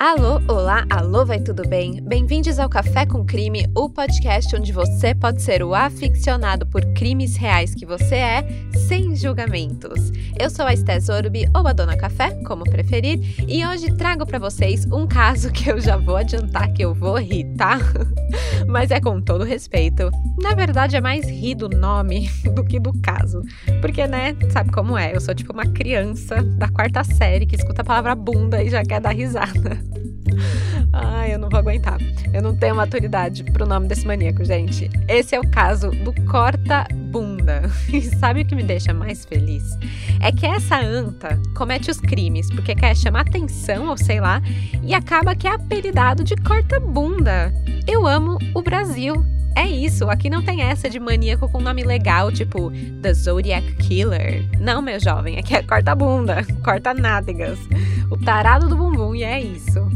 Alô, olá, alô, vai tudo bem? Bem-vindos ao Café com Crime, o podcast onde você pode ser o aficionado por crimes reais que você é, sem julgamentos. Eu sou a Estés Orbi, ou a Dona Café, como preferir, e hoje trago para vocês um caso que eu já vou adiantar que eu vou rir, tá? Mas é com todo respeito. Na verdade, é mais rir do nome do que do caso. Porque, né, sabe como é? Eu sou tipo uma criança da quarta série que escuta a palavra bunda e já quer dar risada. Ai, eu não vou aguentar. Eu não tenho maturidade pro nome desse maníaco, gente. Esse é o caso do corta-bunda. E sabe o que me deixa mais feliz? É que essa anta comete os crimes porque quer chamar atenção, ou sei lá, e acaba que é apelidado de corta-bunda. Eu amo o Brasil. É isso, aqui não tem essa de maníaco com nome legal, tipo The Zodiac Killer. Não, meu jovem, aqui é corta-bunda, corta-nádegas. O tarado do bumbum, e é isso.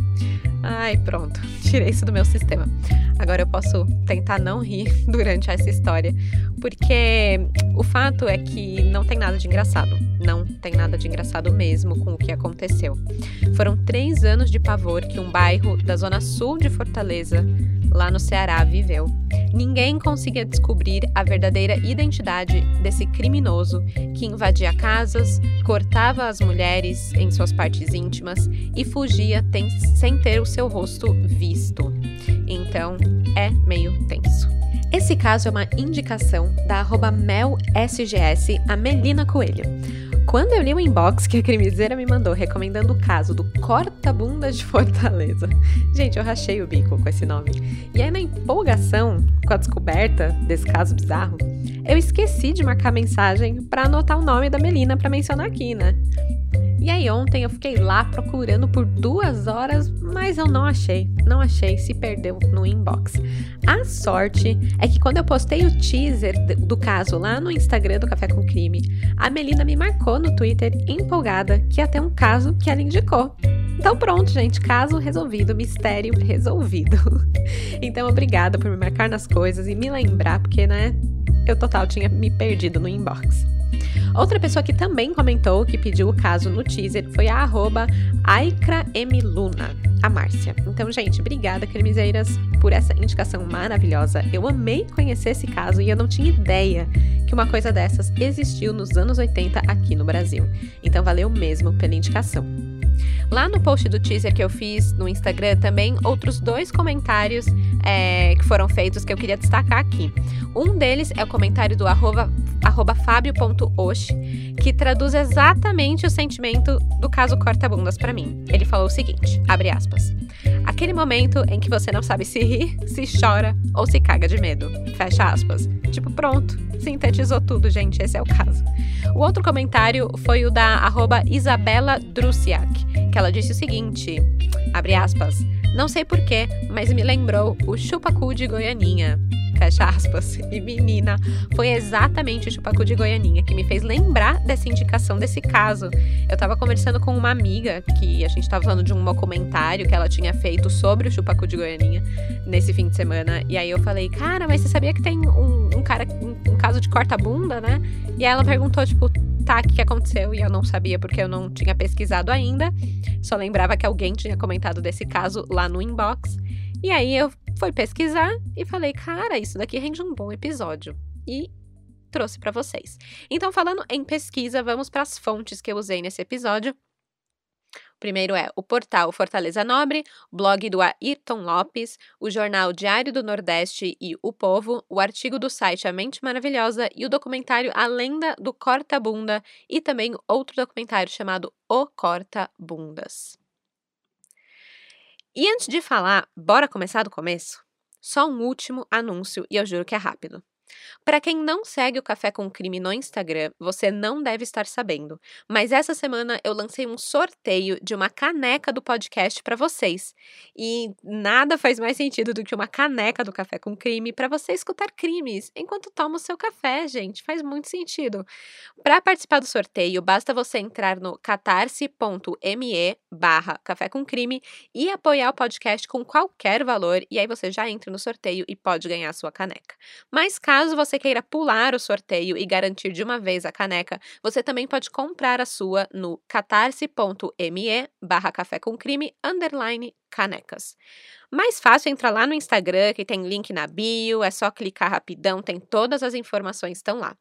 Ai, pronto, tirei isso do meu sistema. Agora eu posso tentar não rir durante essa história, porque o fato é que não tem nada de engraçado. Não tem nada de engraçado mesmo com o que aconteceu. Foram três anos de pavor que um bairro da zona sul de Fortaleza, lá no Ceará, viveu. Ninguém conseguia descobrir a verdadeira identidade desse criminoso que invadia casas, cortava as mulheres em suas partes íntimas e fugia sem ter o seu rosto visto. Então, é meio tenso. Esse caso é uma indicação da MELSGS, a Melina Coelho. Quando eu li o inbox que a crimiseira me mandou recomendando o caso do corta-bunda de Fortaleza, gente, eu rachei o bico com esse nome. E aí, na empolgação com a descoberta desse caso bizarro, eu esqueci de marcar mensagem para anotar o nome da Melina para mencionar aqui, né? E aí ontem eu fiquei lá procurando por duas horas, mas eu não achei. Não achei, se perdeu no inbox. A sorte é que quando eu postei o teaser do caso lá no Instagram do Café com Crime, a Melina me marcou no Twitter empolgada que ia ter um caso que ela indicou. Então pronto, gente, caso resolvido, mistério resolvido. então obrigada por me marcar nas coisas e me lembrar, porque né, eu total tinha me perdido no inbox. Outra pessoa que também comentou que pediu o caso no teaser foi a arroba AikraMLuna, a Márcia. Então, gente, obrigada, cremiseiras, por essa indicação maravilhosa. Eu amei conhecer esse caso e eu não tinha ideia que uma coisa dessas existiu nos anos 80 aqui no Brasil. Então, valeu mesmo pela indicação. Lá no post do teaser que eu fiz no Instagram também, outros dois comentários é, que foram feitos que eu queria destacar aqui. Um deles é o comentário do arroba, arroba que traduz exatamente o sentimento do caso corta-bundas para mim. Ele falou o seguinte, abre aspas. Aquele momento em que você não sabe se ri, se chora ou se caga de medo. Fecha aspas. Tipo, pronto. Sintetizou tudo, gente. Esse é o caso. O outro comentário foi o da arroba Isabela Drusiak, que ela disse o seguinte: abre aspas. Não sei porquê, mas me lembrou o chupacu de Goianinha fecha aspas. E menina, foi exatamente o chupacu de Goianinha que me fez lembrar dessa indicação desse caso. Eu tava conversando com uma amiga que a gente tava falando de um documentário que ela tinha feito sobre o chupacu de Goianinha nesse fim de semana. E aí eu falei, cara, mas você sabia que tem um, um cara, um, um caso de corta-bunda, né? E ela perguntou, tipo, tá, o que aconteceu? E eu não sabia porque eu não tinha pesquisado ainda. Só lembrava que alguém tinha comentado desse caso lá no inbox. E aí eu fui pesquisar e falei, cara, isso daqui rende um bom episódio. E trouxe para vocês. Então, falando em pesquisa, vamos para as fontes que eu usei nesse episódio. O primeiro é o portal Fortaleza Nobre, blog do Ayrton Lopes, o jornal Diário do Nordeste e O Povo, o artigo do site A Mente Maravilhosa e o documentário A Lenda do Corta Bunda e também outro documentário chamado O Corta Bundas. E antes de falar, bora começar do começo? Só um último anúncio e eu juro que é rápido. Para quem não segue o Café com Crime no Instagram, você não deve estar sabendo, mas essa semana eu lancei um sorteio de uma caneca do podcast para vocês. E nada faz mais sentido do que uma caneca do Café com Crime para você escutar crimes enquanto toma o seu café, gente. Faz muito sentido. Para participar do sorteio, basta você entrar no catarse.me barra Café com Crime e apoiar o podcast com qualquer valor, e aí você já entra no sorteio e pode ganhar a sua caneca. Mas caso caso você queira pular o sorteio e garantir de uma vez a caneca, você também pode comprar a sua no catarse.me barra café com crime underline canecas. Mais fácil entrar lá no Instagram, que tem link na bio, é só clicar rapidão, tem todas as informações estão lá.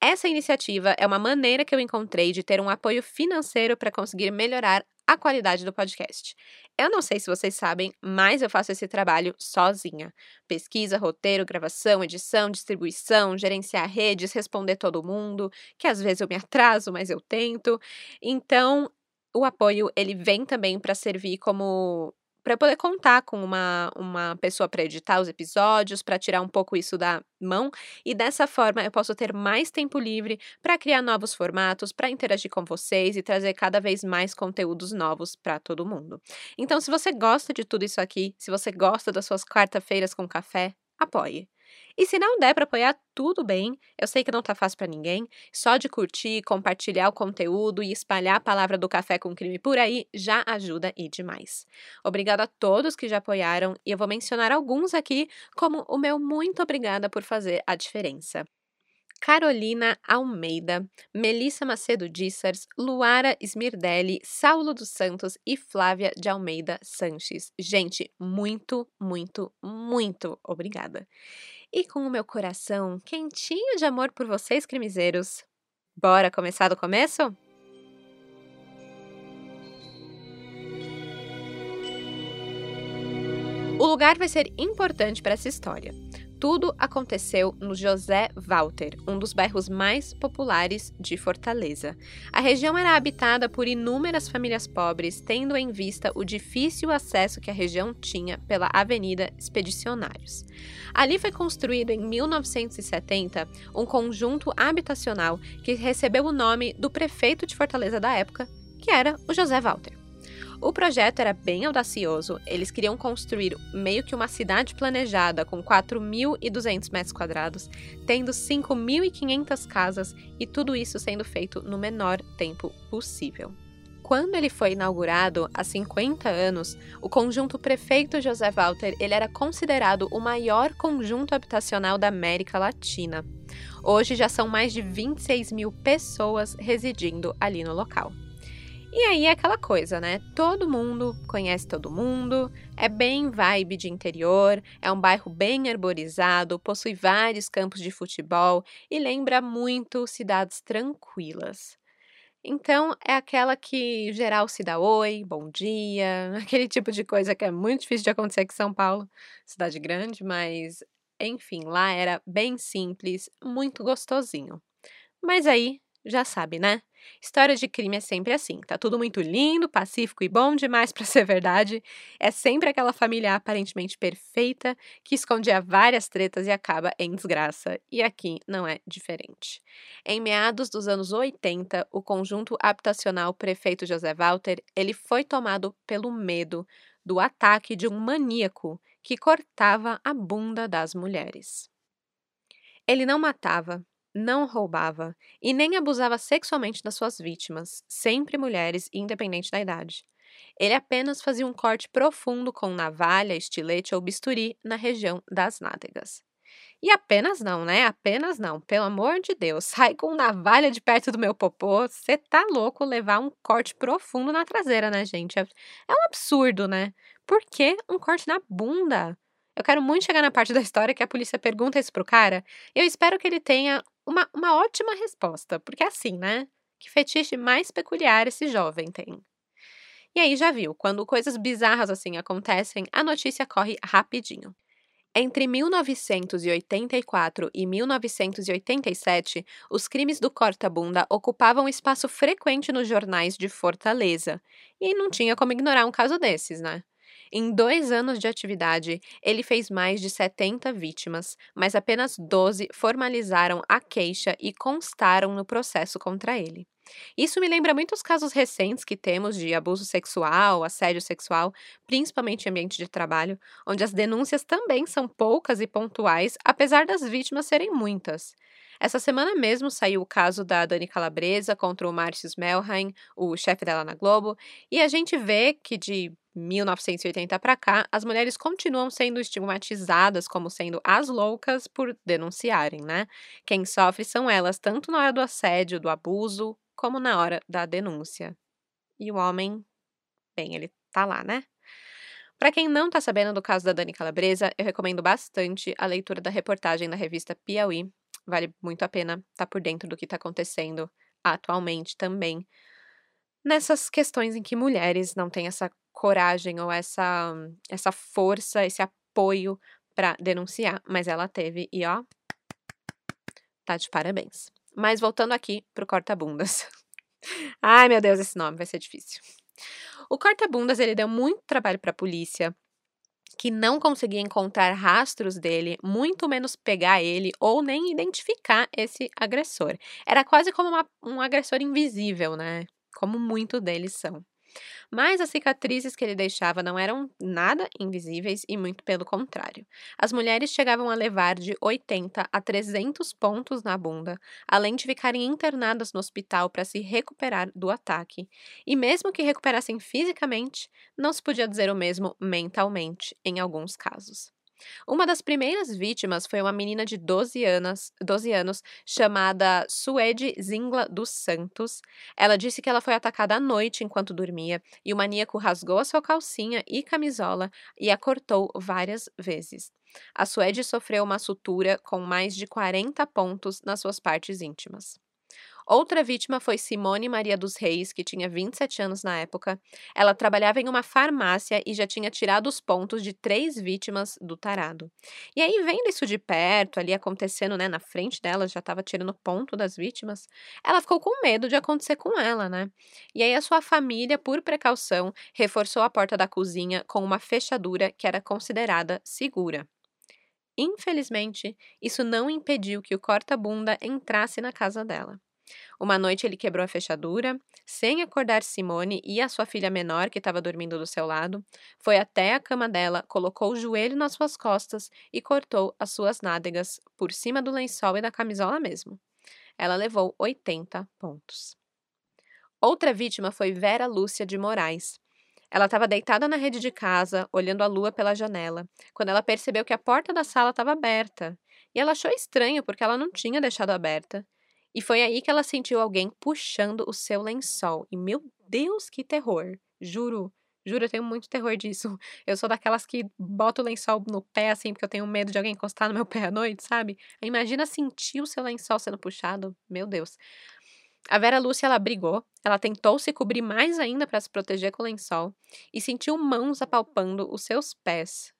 Essa iniciativa é uma maneira que eu encontrei de ter um apoio financeiro para conseguir melhorar a qualidade do podcast. Eu não sei se vocês sabem, mas eu faço esse trabalho sozinha. Pesquisa, roteiro, gravação, edição, distribuição, gerenciar redes, responder todo mundo, que às vezes eu me atraso, mas eu tento. Então, o apoio ele vem também para servir como para poder contar com uma, uma pessoa para editar os episódios, para tirar um pouco isso da mão, e dessa forma eu posso ter mais tempo livre para criar novos formatos, para interagir com vocês e trazer cada vez mais conteúdos novos para todo mundo. Então, se você gosta de tudo isso aqui, se você gosta das suas quarta-feiras com café, apoie. E se não der para apoiar, tudo bem. Eu sei que não tá fácil para ninguém. Só de curtir, compartilhar o conteúdo e espalhar a palavra do café com crime por aí já ajuda e demais. Obrigada a todos que já apoiaram e eu vou mencionar alguns aqui como o meu muito obrigada por fazer a diferença. Carolina Almeida, Melissa Macedo Dissers, Luara Smirdelli, Saulo dos Santos e Flávia de Almeida Sanches. Gente, muito, muito, muito obrigada. E com o meu coração quentinho de amor por vocês, crimezeiros, bora começar do começo? O lugar vai ser importante para essa história. Tudo aconteceu no José Walter, um dos bairros mais populares de Fortaleza. A região era habitada por inúmeras famílias pobres, tendo em vista o difícil acesso que a região tinha pela Avenida Expedicionários. Ali foi construído em 1970 um conjunto habitacional que recebeu o nome do prefeito de Fortaleza da época, que era o José Walter. O projeto era bem audacioso. Eles queriam construir meio que uma cidade planejada com 4.200 metros quadrados, tendo 5.500 casas e tudo isso sendo feito no menor tempo possível. Quando ele foi inaugurado, há 50 anos, o conjunto Prefeito José Walter ele era considerado o maior conjunto habitacional da América Latina. Hoje já são mais de 26 mil pessoas residindo ali no local. E aí é aquela coisa, né? Todo mundo conhece todo mundo, é bem vibe de interior, é um bairro bem arborizado, possui vários campos de futebol e lembra muito cidades tranquilas. Então, é aquela que geral se dá oi, bom dia, aquele tipo de coisa que é muito difícil de acontecer aqui em São Paulo, cidade grande, mas enfim, lá era bem simples, muito gostosinho. Mas aí, já sabe, né? História de crime é sempre assim, tá tudo muito lindo, pacífico e bom demais para ser verdade. É sempre aquela família aparentemente perfeita que escondia várias tretas e acaba em desgraça, e aqui não é diferente. Em meados dos anos 80, o conjunto habitacional Prefeito José Walter, ele foi tomado pelo medo do ataque de um maníaco que cortava a bunda das mulheres. Ele não matava, não roubava e nem abusava sexualmente das suas vítimas, sempre mulheres, independente da idade. Ele apenas fazia um corte profundo com navalha, estilete ou bisturi na região das nádegas. E apenas não, né? Apenas não. Pelo amor de Deus, sai com navalha de perto do meu popô. Você tá louco levar um corte profundo na traseira, né, gente? É, é um absurdo, né? Por que um corte na bunda? Eu quero muito chegar na parte da história que a polícia pergunta isso pro cara. Eu espero que ele tenha uma, uma ótima resposta, porque é assim, né? Que fetiche mais peculiar esse jovem tem. E aí já viu, quando coisas bizarras assim acontecem, a notícia corre rapidinho. Entre 1984 e 1987, os crimes do corta-bunda ocupavam espaço frequente nos jornais de Fortaleza. E não tinha como ignorar um caso desses, né? Em dois anos de atividade, ele fez mais de 70 vítimas, mas apenas 12 formalizaram a queixa e constaram no processo contra ele. Isso me lembra muitos casos recentes que temos de abuso sexual, assédio sexual, principalmente em ambiente de trabalho, onde as denúncias também são poucas e pontuais, apesar das vítimas serem muitas. Essa semana mesmo saiu o caso da Dani Calabresa contra o Márcio Melheim, o chefe dela na Globo, e a gente vê que de 1980 para cá, as mulheres continuam sendo estigmatizadas como sendo as loucas por denunciarem, né? Quem sofre são elas, tanto na hora do assédio, do abuso, como na hora da denúncia. E o homem, bem, ele tá lá, né? Para quem não tá sabendo do caso da Dani Calabresa, eu recomendo bastante a leitura da reportagem da revista Piauí. Vale muito a pena estar tá por dentro do que está acontecendo atualmente também. Nessas questões em que mulheres não têm essa coragem ou essa, essa força, esse apoio para denunciar, mas ela teve e ó, tá de parabéns. Mas voltando aqui pro corta-bundas. Ai, meu Deus, esse nome vai ser difícil. O corta-bundas ele deu muito trabalho para a polícia, que não conseguia encontrar rastros dele, muito menos pegar ele ou nem identificar esse agressor. Era quase como uma, um agressor invisível, né? Como muitos deles são. Mas as cicatrizes que ele deixava não eram nada invisíveis e muito pelo contrário. As mulheres chegavam a levar de 80 a 300 pontos na bunda, além de ficarem internadas no hospital para se recuperar do ataque. E mesmo que recuperassem fisicamente, não se podia dizer o mesmo mentalmente em alguns casos. Uma das primeiras vítimas foi uma menina de 12 anos, 12 anos chamada Suede Zingla dos Santos. Ela disse que ela foi atacada à noite enquanto dormia e o maníaco rasgou a sua calcinha e camisola e a cortou várias vezes. A Suede sofreu uma sutura com mais de 40 pontos nas suas partes íntimas. Outra vítima foi Simone Maria dos Reis, que tinha 27 anos na época. Ela trabalhava em uma farmácia e já tinha tirado os pontos de três vítimas do tarado. E aí, vendo isso de perto, ali acontecendo, né, na frente dela, já estava tirando ponto das vítimas, ela ficou com medo de acontecer com ela, né? E aí, a sua família, por precaução, reforçou a porta da cozinha com uma fechadura que era considerada segura. Infelizmente, isso não impediu que o corta-bunda entrasse na casa dela. Uma noite ele quebrou a fechadura, sem acordar Simone e a sua filha menor, que estava dormindo do seu lado, foi até a cama dela, colocou o joelho nas suas costas e cortou as suas nádegas por cima do lençol e da camisola mesmo. Ela levou 80 pontos. Outra vítima foi Vera Lúcia de Moraes. Ela estava deitada na rede de casa, olhando a lua pela janela, quando ela percebeu que a porta da sala estava aberta. E ela achou estranho porque ela não tinha deixado aberta. E foi aí que ela sentiu alguém puxando o seu lençol. E meu Deus, que terror! Juro, juro, eu tenho muito terror disso. Eu sou daquelas que boto o lençol no pé, assim, porque eu tenho medo de alguém encostar no meu pé à noite, sabe? Imagina sentir o seu lençol sendo puxado. Meu Deus. A Vera Lúcia, ela brigou, ela tentou se cobrir mais ainda para se proteger com o lençol e sentiu mãos apalpando os seus pés.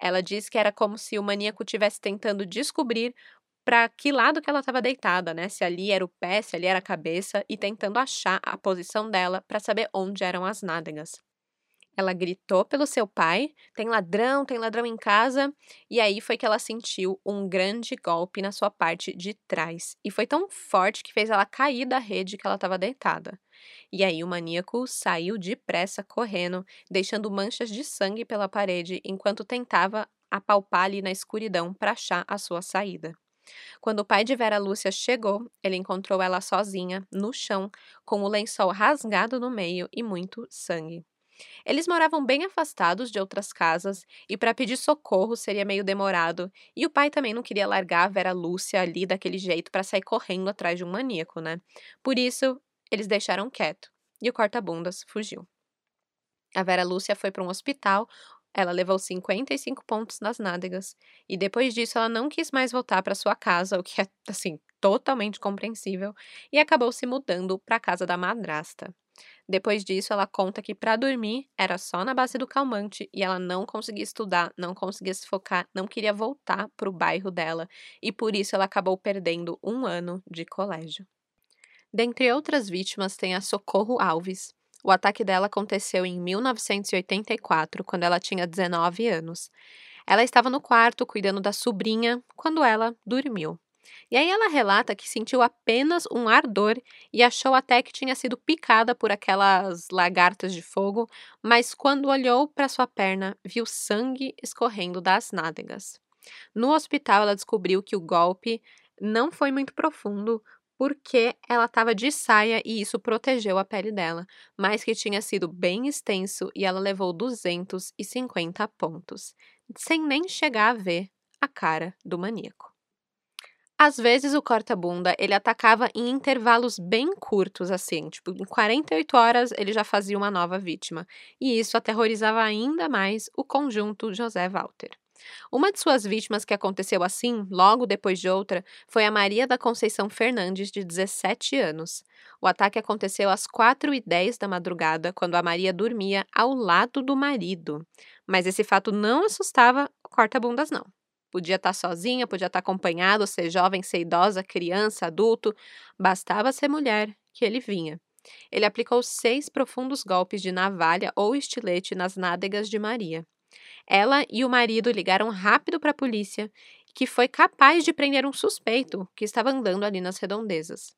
Ela disse que era como se o maníaco estivesse tentando descobrir para que lado que ela estava deitada, né? Se ali era o pé, se ali era a cabeça, e tentando achar a posição dela para saber onde eram as nádegas. Ela gritou pelo seu pai: tem ladrão, tem ladrão em casa. E aí foi que ela sentiu um grande golpe na sua parte de trás. E foi tão forte que fez ela cair da rede que ela estava deitada. E aí o maníaco saiu depressa correndo, deixando manchas de sangue pela parede enquanto tentava apalpar ali na escuridão para achar a sua saída. Quando o pai de Vera Lúcia chegou, ele encontrou ela sozinha, no chão, com o lençol rasgado no meio e muito sangue. Eles moravam bem afastados de outras casas e para pedir socorro seria meio demorado, e o pai também não queria largar a Vera Lúcia ali daquele jeito para sair correndo atrás de um maníaco, né? Por isso, eles deixaram quieto e o corta-bundas fugiu. A Vera Lúcia foi para um hospital ela levou 55 pontos nas nádegas e depois disso ela não quis mais voltar para sua casa, o que é assim totalmente compreensível, e acabou se mudando para a casa da madrasta. Depois disso, ela conta que para dormir era só na base do calmante e ela não conseguia estudar, não conseguia se focar, não queria voltar para o bairro dela e por isso ela acabou perdendo um ano de colégio. Dentre outras vítimas tem a Socorro Alves, o ataque dela aconteceu em 1984, quando ela tinha 19 anos. Ela estava no quarto cuidando da sobrinha quando ela dormiu. E aí ela relata que sentiu apenas um ardor e achou até que tinha sido picada por aquelas lagartas de fogo, mas quando olhou para sua perna, viu sangue escorrendo das nádegas. No hospital, ela descobriu que o golpe não foi muito profundo, porque ela estava de saia e isso protegeu a pele dela, mas que tinha sido bem extenso e ela levou 250 pontos, sem nem chegar a ver a cara do maníaco. Às vezes o corta-bunda, ele atacava em intervalos bem curtos assim, tipo, em 48 horas ele já fazia uma nova vítima, e isso aterrorizava ainda mais o conjunto José Walter. Uma de suas vítimas que aconteceu assim, logo depois de outra, foi a Maria da Conceição Fernandes, de 17 anos. O ataque aconteceu às 4h10 da madrugada, quando a Maria dormia ao lado do marido. Mas esse fato não assustava corta-bundas, não. Podia estar sozinha, podia estar acompanhado, ser jovem, ser idosa, criança, adulto. Bastava ser mulher, que ele vinha. Ele aplicou seis profundos golpes de navalha ou estilete nas nádegas de Maria. Ela e o marido ligaram rápido para a polícia, que foi capaz de prender um suspeito que estava andando ali nas redondezas.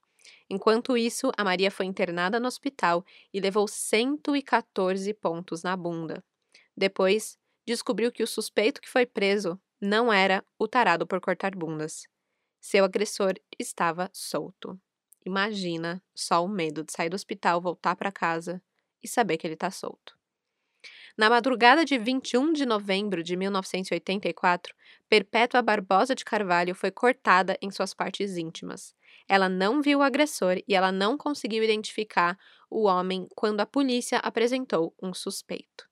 Enquanto isso, a Maria foi internada no hospital e levou 114 pontos na bunda. Depois, descobriu que o suspeito que foi preso não era o tarado por cortar bundas. Seu agressor estava solto. Imagina só o medo de sair do hospital, voltar para casa e saber que ele está solto. Na madrugada de 21 de novembro de 1984, Perpétua Barbosa de Carvalho foi cortada em suas partes íntimas. Ela não viu o agressor e ela não conseguiu identificar o homem quando a polícia apresentou um suspeito.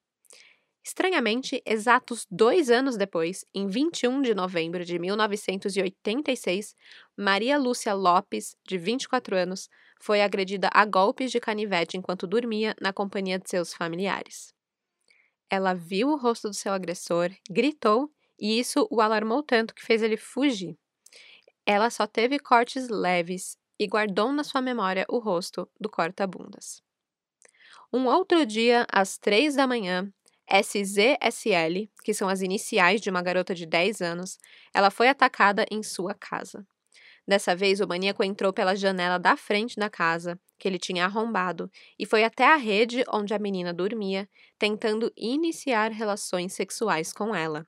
Estranhamente, exatos dois anos depois, em 21 de novembro de 1986, Maria Lúcia Lopes, de 24 anos, foi agredida a golpes de canivete enquanto dormia na companhia de seus familiares. Ela viu o rosto do seu agressor, gritou e isso o alarmou tanto que fez ele fugir. Ela só teve cortes leves e guardou na sua memória o rosto do corta-bundas. Um outro dia, às três da manhã, SZSL, que são as iniciais de uma garota de 10 anos, ela foi atacada em sua casa. Dessa vez, o maníaco entrou pela janela da frente da casa, que ele tinha arrombado, e foi até a rede onde a menina dormia, tentando iniciar relações sexuais com ela.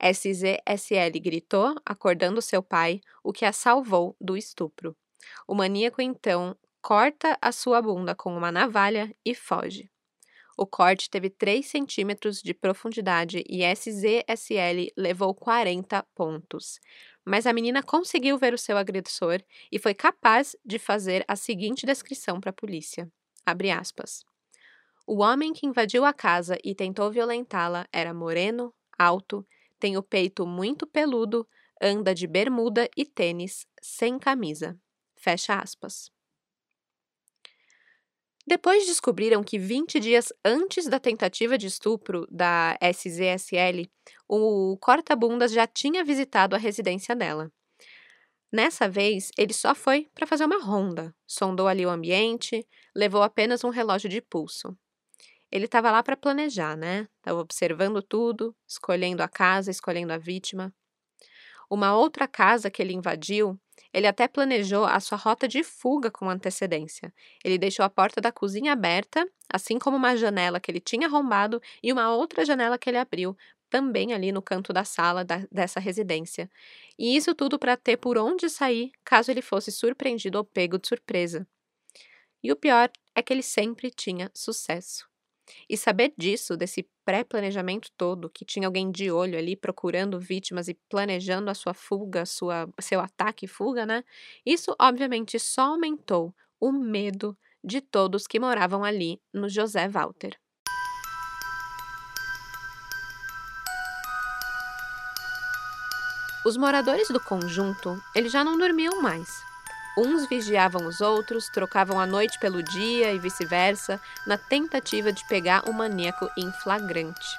SZSL gritou, acordando seu pai, o que a salvou do estupro. O maníaco então corta a sua bunda com uma navalha e foge. O corte teve 3 centímetros de profundidade e SZSL levou 40 pontos. Mas a menina conseguiu ver o seu agressor e foi capaz de fazer a seguinte descrição para a polícia. Aspas, o homem que invadiu a casa e tentou violentá-la era moreno, alto, tem o peito muito peludo, anda de bermuda e tênis, sem camisa. Fecha aspas. Depois descobriram que 20 dias antes da tentativa de estupro da SZSL, o corta-bundas já tinha visitado a residência dela. Nessa vez, ele só foi para fazer uma ronda, sondou ali o ambiente, levou apenas um relógio de pulso. Ele estava lá para planejar, né? Estava observando tudo, escolhendo a casa, escolhendo a vítima. Uma outra casa que ele invadiu ele até planejou a sua rota de fuga com antecedência. Ele deixou a porta da cozinha aberta, assim como uma janela que ele tinha arrombado e uma outra janela que ele abriu, também ali no canto da sala da, dessa residência. E isso tudo para ter por onde sair caso ele fosse surpreendido ou pego de surpresa. E o pior é que ele sempre tinha sucesso. E saber disso, desse pré-planejamento todo, que tinha alguém de olho ali procurando vítimas e planejando a sua fuga, sua, seu ataque e fuga, né? Isso, obviamente, só aumentou o medo de todos que moravam ali no José Walter. Os moradores do conjunto, eles já não dormiam mais. Uns vigiavam os outros, trocavam a noite pelo dia e vice-versa, na tentativa de pegar o maníaco em flagrante.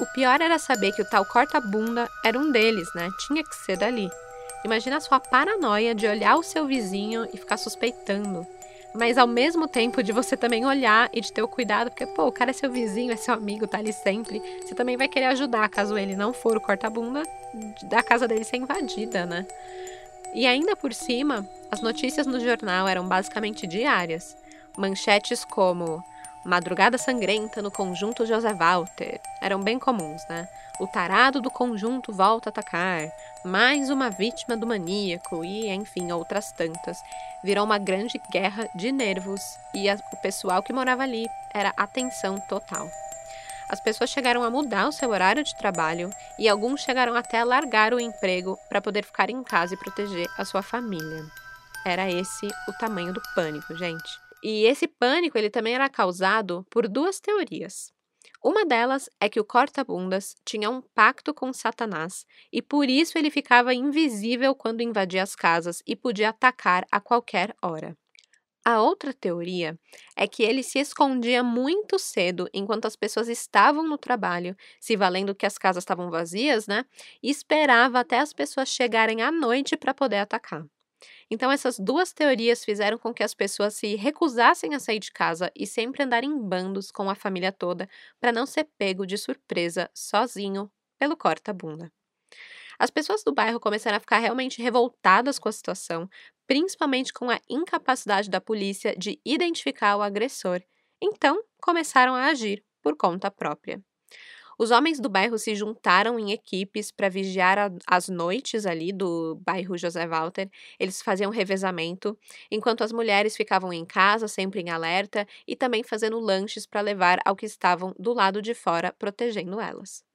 O pior era saber que o tal corta-bunda era um deles, né? Tinha que ser dali. Imagina a sua paranoia de olhar o seu vizinho e ficar suspeitando. Mas ao mesmo tempo de você também olhar e de ter o cuidado, porque, pô, o cara é seu vizinho, é seu amigo, tá ali sempre. Você também vai querer ajudar caso ele não for o corta-bunda da casa dele ser invadida, né? E ainda por cima, as notícias no jornal eram basicamente diárias. Manchetes como Madrugada Sangrenta no Conjunto José Walter eram bem comuns, né? O tarado do conjunto volta a atacar. mais uma vítima do maníaco e, enfim, outras tantas. Virou uma grande guerra de nervos e a, o pessoal que morava ali era atenção total. As pessoas chegaram a mudar o seu horário de trabalho e alguns chegaram até a largar o emprego para poder ficar em casa e proteger a sua família. Era esse o tamanho do pânico, gente. E esse pânico ele também era causado por duas teorias. Uma delas é que o corta-bundas tinha um pacto com Satanás e por isso ele ficava invisível quando invadia as casas e podia atacar a qualquer hora. A outra teoria é que ele se escondia muito cedo enquanto as pessoas estavam no trabalho, se valendo que as casas estavam vazias, né? E esperava até as pessoas chegarem à noite para poder atacar. Então, essas duas teorias fizeram com que as pessoas se recusassem a sair de casa e sempre andar em bandos com a família toda para não ser pego de surpresa sozinho pelo corta-bunda. As pessoas do bairro começaram a ficar realmente revoltadas com a situação, principalmente com a incapacidade da polícia de identificar o agressor. Então, começaram a agir por conta própria. Os homens do bairro se juntaram em equipes para vigiar a, as noites ali do bairro José Walter. Eles faziam revezamento, enquanto as mulheres ficavam em casa, sempre em alerta, e também fazendo lanches para levar ao que estavam do lado de fora, protegendo elas.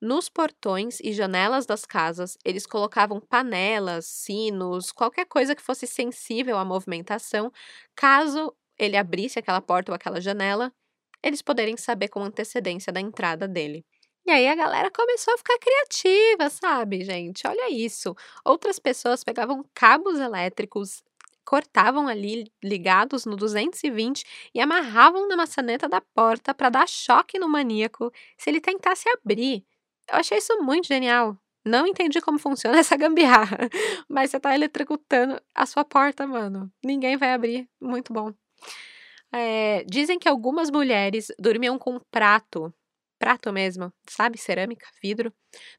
Nos portões e janelas das casas, eles colocavam panelas, sinos, qualquer coisa que fosse sensível à movimentação, caso ele abrisse aquela porta ou aquela janela, eles poderem saber com antecedência da entrada dele. E aí a galera começou a ficar criativa, sabe, gente? Olha isso. Outras pessoas pegavam cabos elétricos, cortavam ali ligados no 220 e amarravam na maçaneta da porta para dar choque no maníaco se ele tentasse abrir. Eu achei isso muito genial. Não entendi como funciona essa gambiarra, mas você tá eletrocutando a sua porta, mano. Ninguém vai abrir. Muito bom. É, dizem que algumas mulheres dormiam com um prato, prato mesmo, sabe? Cerâmica, vidro.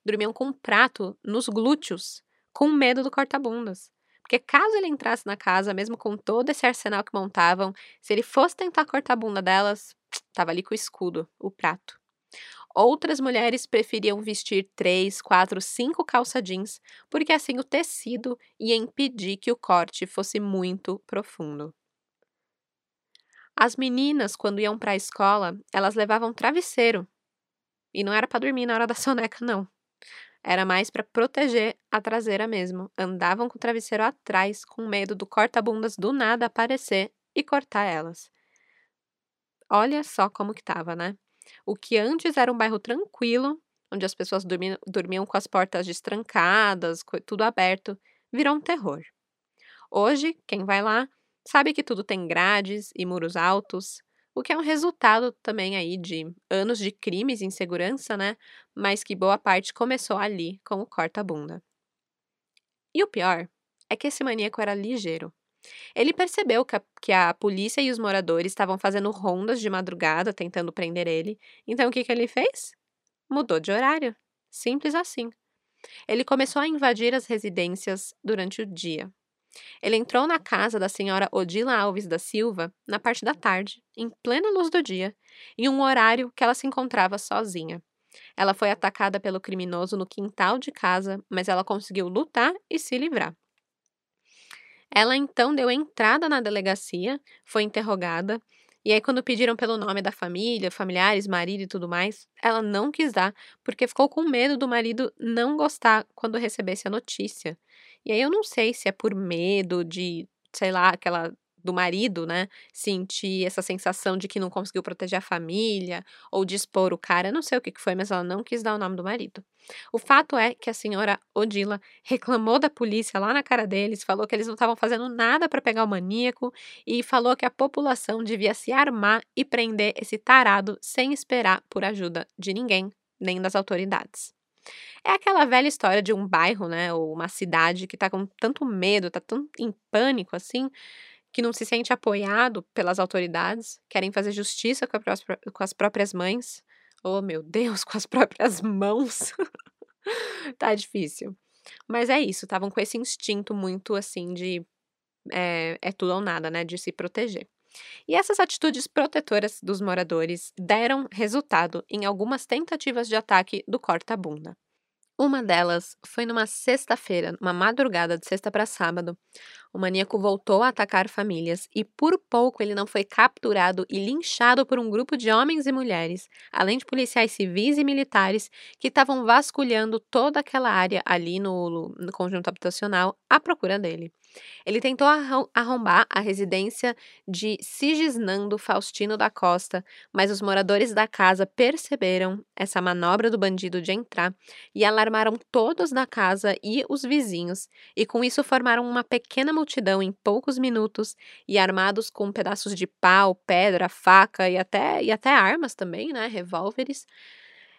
Dormiam com um prato nos glúteos, com medo do corta-bundas. Porque caso ele entrasse na casa, mesmo com todo esse arsenal que montavam, se ele fosse tentar cortar a bunda delas, tava ali com o escudo, o prato. Outras mulheres preferiam vestir três, quatro, cinco calça jeans, porque assim o tecido ia impedir que o corte fosse muito profundo. As meninas, quando iam para a escola, elas levavam travesseiro. E não era para dormir na hora da soneca, não. Era mais para proteger a traseira mesmo. Andavam com o travesseiro atrás, com medo do corta-bundas do nada aparecer e cortar elas. Olha só como que tava, né? O que antes era um bairro tranquilo, onde as pessoas dormiam, dormiam com as portas destrancadas, tudo aberto, virou um terror. Hoje, quem vai lá Sabe que tudo tem grades e muros altos, o que é um resultado também aí de anos de crimes e insegurança, né? Mas que boa parte começou ali com o corta-bunda. E o pior é que esse maníaco era ligeiro. Ele percebeu que a, que a polícia e os moradores estavam fazendo rondas de madrugada tentando prender ele, então o que, que ele fez? Mudou de horário. Simples assim. Ele começou a invadir as residências durante o dia. Ele entrou na casa da senhora Odila Alves da Silva na parte da tarde, em plena luz do dia, em um horário que ela se encontrava sozinha. Ela foi atacada pelo criminoso no quintal de casa, mas ela conseguiu lutar e se livrar. Ela então deu entrada na delegacia, foi interrogada, e aí, quando pediram pelo nome da família, familiares, marido e tudo mais, ela não quis dar, porque ficou com medo do marido não gostar quando recebesse a notícia. E aí eu não sei se é por medo de, sei lá, aquela do marido, né, sentir essa sensação de que não conseguiu proteger a família ou de expor o cara, não sei o que foi, mas ela não quis dar o nome do marido. O fato é que a senhora Odila reclamou da polícia lá na cara deles, falou que eles não estavam fazendo nada para pegar o maníaco e falou que a população devia se armar e prender esse tarado sem esperar por ajuda de ninguém, nem das autoridades. É aquela velha história de um bairro, né, ou uma cidade que tá com tanto medo, tá tão em pânico assim, que não se sente apoiado pelas autoridades, querem fazer justiça com, a, com as próprias mães. Oh, meu Deus, com as próprias mãos. tá difícil. Mas é isso, estavam com esse instinto muito assim de é, é tudo ou nada, né? De se proteger. E essas atitudes protetoras dos moradores deram resultado em algumas tentativas de ataque do corta-bunda. Uma delas foi numa sexta-feira, uma madrugada de sexta para sábado. O maníaco voltou a atacar famílias e por pouco ele não foi capturado e linchado por um grupo de homens e mulheres, além de policiais civis e militares que estavam vasculhando toda aquela área ali no, no conjunto habitacional à procura dele. Ele tentou arrombar a residência de Sigisnando Faustino da Costa, mas os moradores da casa perceberam essa manobra do bandido de entrar e alarmaram todos da casa e os vizinhos, e com isso formaram uma pequena multidão em poucos minutos e armados com pedaços de pau, pedra, faca e até, e até armas também, né, revólveres.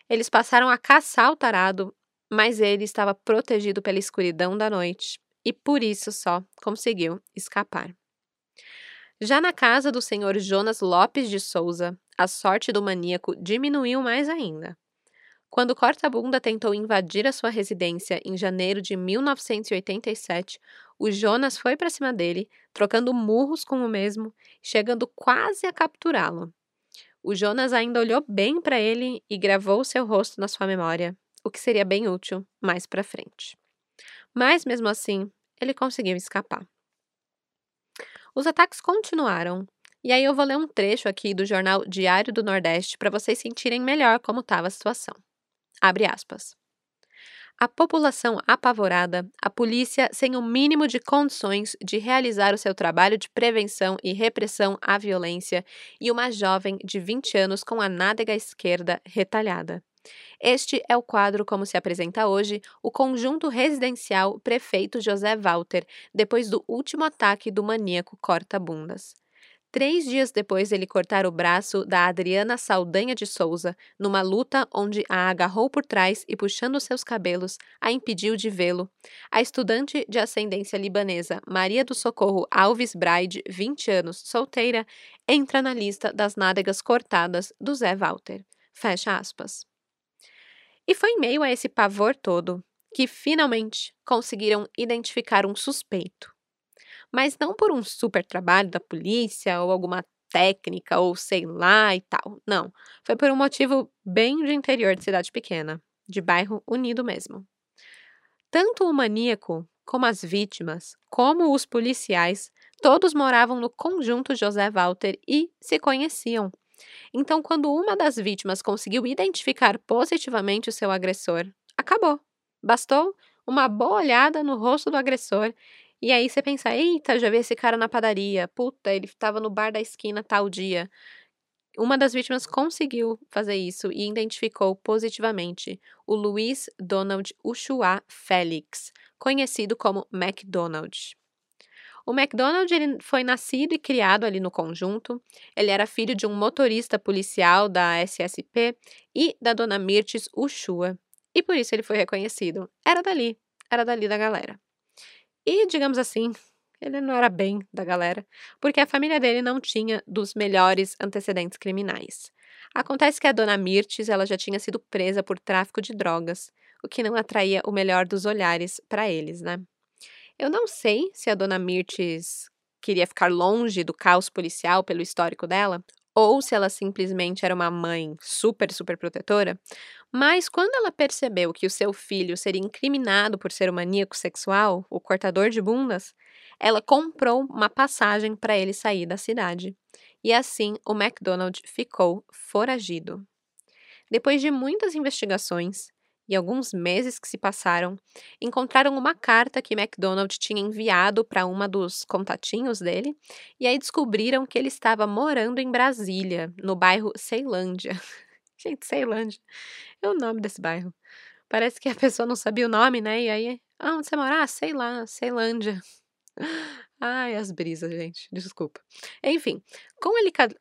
Eles passaram a caçar o tarado, mas ele estava protegido pela escuridão da noite e por isso só conseguiu escapar. Já na casa do senhor Jonas Lopes de Souza, a sorte do maníaco diminuiu mais ainda. Quando Corta-Bunda tentou invadir a sua residência em janeiro de 1987, o Jonas foi para cima dele, trocando murros com o mesmo, chegando quase a capturá-lo. O Jonas ainda olhou bem para ele e gravou seu rosto na sua memória, o que seria bem útil mais para frente. Mas mesmo assim, ele conseguiu escapar. Os ataques continuaram, e aí eu vou ler um trecho aqui do jornal Diário do Nordeste para vocês sentirem melhor como estava a situação. Abre aspas. A população apavorada, a polícia sem o mínimo de condições de realizar o seu trabalho de prevenção e repressão à violência, e uma jovem de 20 anos com a nádega esquerda retalhada. Este é o quadro como se apresenta hoje o conjunto residencial Prefeito José Walter, depois do último ataque do maníaco corta-bundas. Três dias depois dele cortar o braço da Adriana Saldanha de Souza, numa luta onde a agarrou por trás e, puxando seus cabelos, a impediu de vê-lo, a estudante de ascendência libanesa Maria do Socorro Alves Braide, 20 anos, solteira, entra na lista das nádegas cortadas do Zé Walter. Fecha aspas. E foi em meio a esse pavor todo que finalmente conseguiram identificar um suspeito. Mas não por um super trabalho da polícia ou alguma técnica ou sei lá e tal. Não. Foi por um motivo bem de interior de cidade pequena, de bairro unido mesmo. Tanto o maníaco, como as vítimas, como os policiais, todos moravam no conjunto José Walter e se conheciam. Então, quando uma das vítimas conseguiu identificar positivamente o seu agressor, acabou. Bastou uma boa olhada no rosto do agressor e aí você pensa: eita, já vi esse cara na padaria, puta, ele estava no bar da esquina tal dia. Uma das vítimas conseguiu fazer isso e identificou positivamente o Luiz Donald Ushua Félix, conhecido como McDonald. O McDonald ele foi nascido e criado ali no conjunto. Ele era filho de um motorista policial da SSP e da dona Mirtes Ushua. E por isso ele foi reconhecido. Era dali, era dali da galera. E, digamos assim, ele não era bem da galera, porque a família dele não tinha dos melhores antecedentes criminais. Acontece que a dona Mirtes ela já tinha sido presa por tráfico de drogas, o que não atraía o melhor dos olhares para eles, né? Eu não sei se a dona Mirtes queria ficar longe do caos policial pelo histórico dela, ou se ela simplesmente era uma mãe super, super protetora, mas quando ela percebeu que o seu filho seria incriminado por ser um maníaco sexual, o cortador de bundas, ela comprou uma passagem para ele sair da cidade. E assim o McDonald ficou foragido. Depois de muitas investigações, e alguns meses que se passaram, encontraram uma carta que McDonald tinha enviado para uma dos contatinhos dele, e aí descobriram que ele estava morando em Brasília, no bairro Ceilândia. Gente, Ceilândia é o nome desse bairro. Parece que a pessoa não sabia o nome, né? E aí, ah, onde você mora? Ah, sei lá, Ceilândia. Ai, as brisas, gente. Desculpa. Enfim, com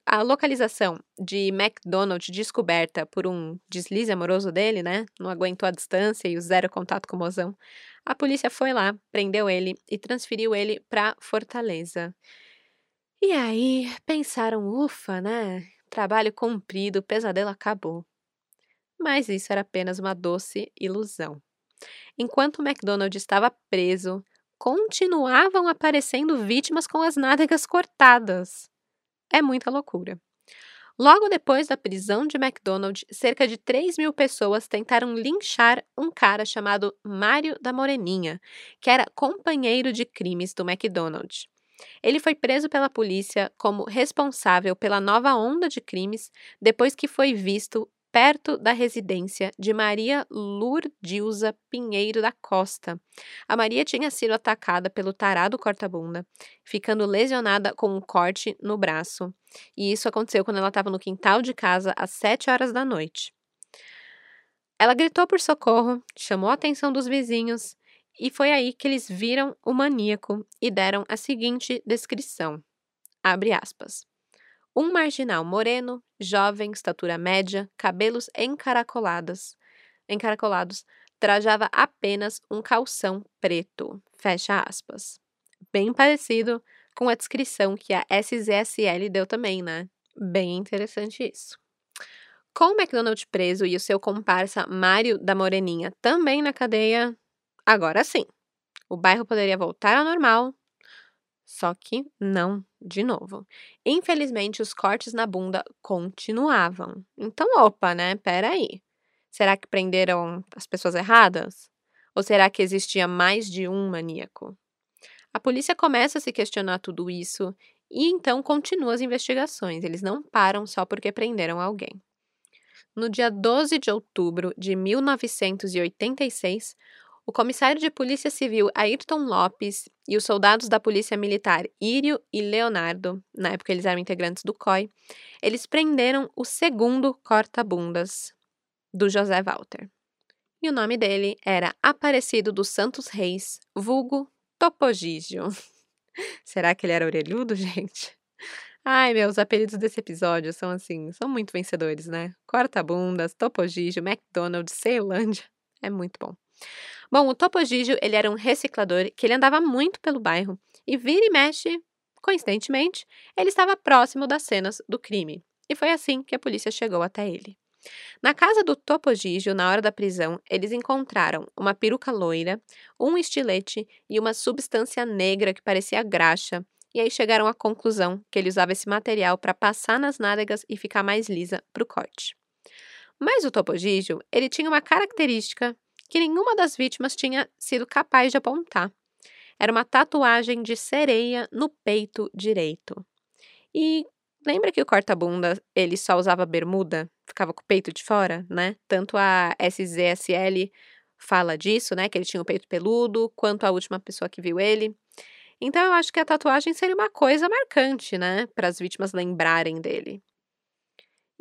a localização de McDonald descoberta por um deslize amoroso dele, né? Não aguentou a distância e o zero contato com o mozão. A polícia foi lá, prendeu ele e transferiu ele para Fortaleza. E aí, pensaram, ufa, né? Trabalho cumprido, pesadelo acabou. Mas isso era apenas uma doce ilusão. Enquanto o McDonald estava preso, continuavam aparecendo vítimas com as nádegas cortadas. É muita loucura. Logo depois da prisão de McDonald, cerca de 3 mil pessoas tentaram linchar um cara chamado Mário da Moreninha, que era companheiro de crimes do McDonald. Ele foi preso pela polícia como responsável pela nova onda de crimes depois que foi visto perto da residência de Maria Lourdilza Pinheiro da Costa. A Maria tinha sido atacada pelo tarado corta-bunda, ficando lesionada com um corte no braço. E isso aconteceu quando ela estava no quintal de casa às sete horas da noite. Ela gritou por socorro, chamou a atenção dos vizinhos e foi aí que eles viram o maníaco e deram a seguinte descrição: abre aspas. Um marginal moreno, jovem, estatura média, cabelos encaracolados, encaracolados, trajava apenas um calção preto. Fecha aspas. Bem parecido com a descrição que a SZSL deu também, né? Bem interessante isso. Com o McDonald preso e o seu comparsa Mário da Moreninha também na cadeia, agora sim, o bairro poderia voltar ao normal só que não de novo. Infelizmente, os cortes na bunda continuavam. Então, opa, né? Peraí. Será que prenderam as pessoas erradas? Ou será que existia mais de um maníaco? A polícia começa a se questionar tudo isso e então continua as investigações. Eles não param só porque prenderam alguém. No dia 12 de outubro de 1986, o comissário de Polícia Civil Ayrton Lopes e os soldados da Polícia Militar Írio e Leonardo, na época eles eram integrantes do COI, eles prenderam o segundo corta-bundas do José Walter. E o nome dele era Aparecido dos Santos Reis, vulgo Topogígio. Será que ele era orelhudo, gente? Ai, meus apelidos desse episódio são assim, são muito vencedores, né? Corta-bundas, Topogígio, McDonald's, Ceilândia. É muito bom. Bom, o Topo Gigio, ele era um reciclador que ele andava muito pelo bairro e vira e mexe, coincidentemente, ele estava próximo das cenas do crime. E foi assim que a polícia chegou até ele. Na casa do Topo Gigio, na hora da prisão, eles encontraram uma peruca loira, um estilete e uma substância negra que parecia graxa. E aí chegaram à conclusão que ele usava esse material para passar nas nádegas e ficar mais lisa para o corte. Mas o Topo Gigio, ele tinha uma característica que nenhuma das vítimas tinha sido capaz de apontar. Era uma tatuagem de sereia no peito direito. E lembra que o corta-bunda ele só usava bermuda, ficava com o peito de fora, né? Tanto a SZSL fala disso, né? Que ele tinha o peito peludo, quanto a última pessoa que viu ele. Então eu acho que a tatuagem seria uma coisa marcante, né? Para as vítimas lembrarem dele.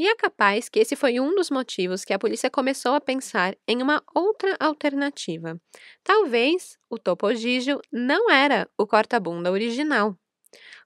E é capaz que esse foi um dos motivos que a polícia começou a pensar em uma outra alternativa. Talvez o topogígio não era o corta-bunda original.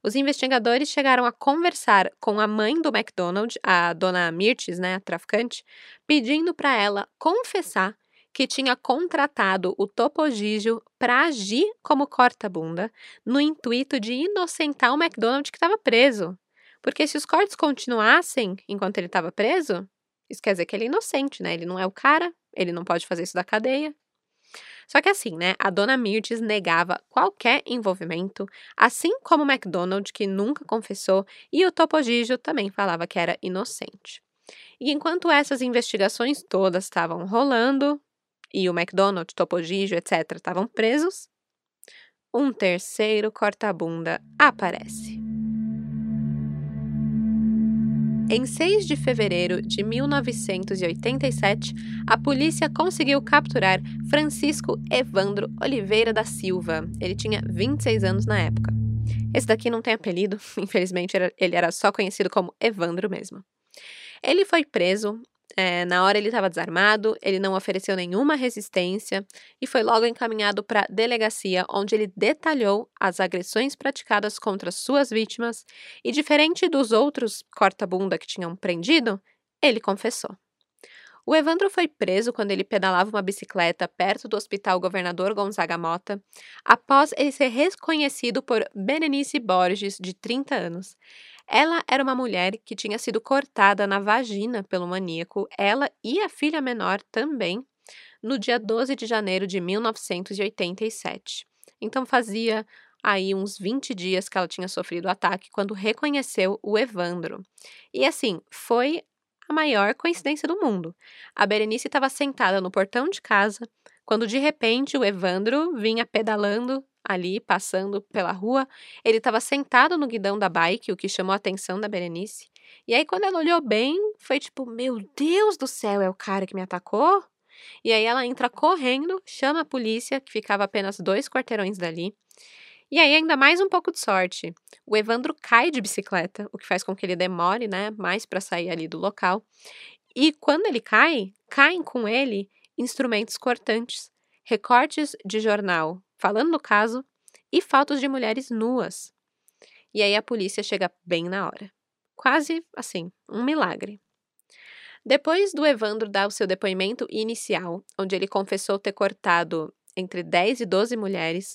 Os investigadores chegaram a conversar com a mãe do McDonald, a dona Mirtes, né, a traficante, pedindo para ela confessar que tinha contratado o topogígio para agir como corta-bunda no intuito de inocentar o McDonald que estava preso. Porque se os cortes continuassem enquanto ele estava preso, isso quer dizer que ele é inocente, né? Ele não é o cara, ele não pode fazer isso da cadeia. Só que assim, né? A dona Mirtes negava qualquer envolvimento, assim como o McDonald, que nunca confessou, e o Topogígio também falava que era inocente. E enquanto essas investigações todas estavam rolando, e o McDonald, Topogígio, etc., estavam presos, um terceiro corta-bunda aparece. Em 6 de fevereiro de 1987, a polícia conseguiu capturar Francisco Evandro Oliveira da Silva. Ele tinha 26 anos na época. Esse daqui não tem apelido, infelizmente ele era só conhecido como Evandro mesmo. Ele foi preso é, na hora ele estava desarmado, ele não ofereceu nenhuma resistência e foi logo encaminhado para a delegacia, onde ele detalhou as agressões praticadas contra suas vítimas e, diferente dos outros corta-bunda que tinham prendido, ele confessou. O Evandro foi preso quando ele pedalava uma bicicleta perto do Hospital Governador Gonzaga Mota, após ele ser reconhecido por Berenice Borges, de 30 anos. Ela era uma mulher que tinha sido cortada na vagina pelo maníaco, ela e a filha menor também, no dia 12 de janeiro de 1987. Então fazia aí uns 20 dias que ela tinha sofrido o ataque quando reconheceu o Evandro. E assim, foi a maior coincidência do mundo. A Berenice estava sentada no portão de casa quando de repente o Evandro vinha pedalando ali, passando pela rua. Ele estava sentado no guidão da bike, o que chamou a atenção da Berenice. E aí, quando ela olhou bem, foi tipo: Meu Deus do céu, é o cara que me atacou? E aí ela entra correndo, chama a polícia, que ficava apenas dois quarteirões dali. E aí, ainda mais um pouco de sorte. O Evandro cai de bicicleta, o que faz com que ele demore, né, mais para sair ali do local. E quando ele cai, caem com ele instrumentos cortantes, recortes de jornal falando do caso e fotos de mulheres nuas. E aí a polícia chega bem na hora. Quase assim, um milagre. Depois do Evandro dar o seu depoimento inicial, onde ele confessou ter cortado entre 10 e 12 mulheres,